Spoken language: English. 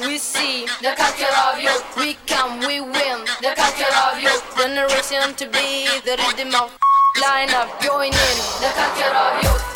we see the culture of youth. We can, we win the culture of youth. Generation to be the rhythm of line up, join in the culture of youth.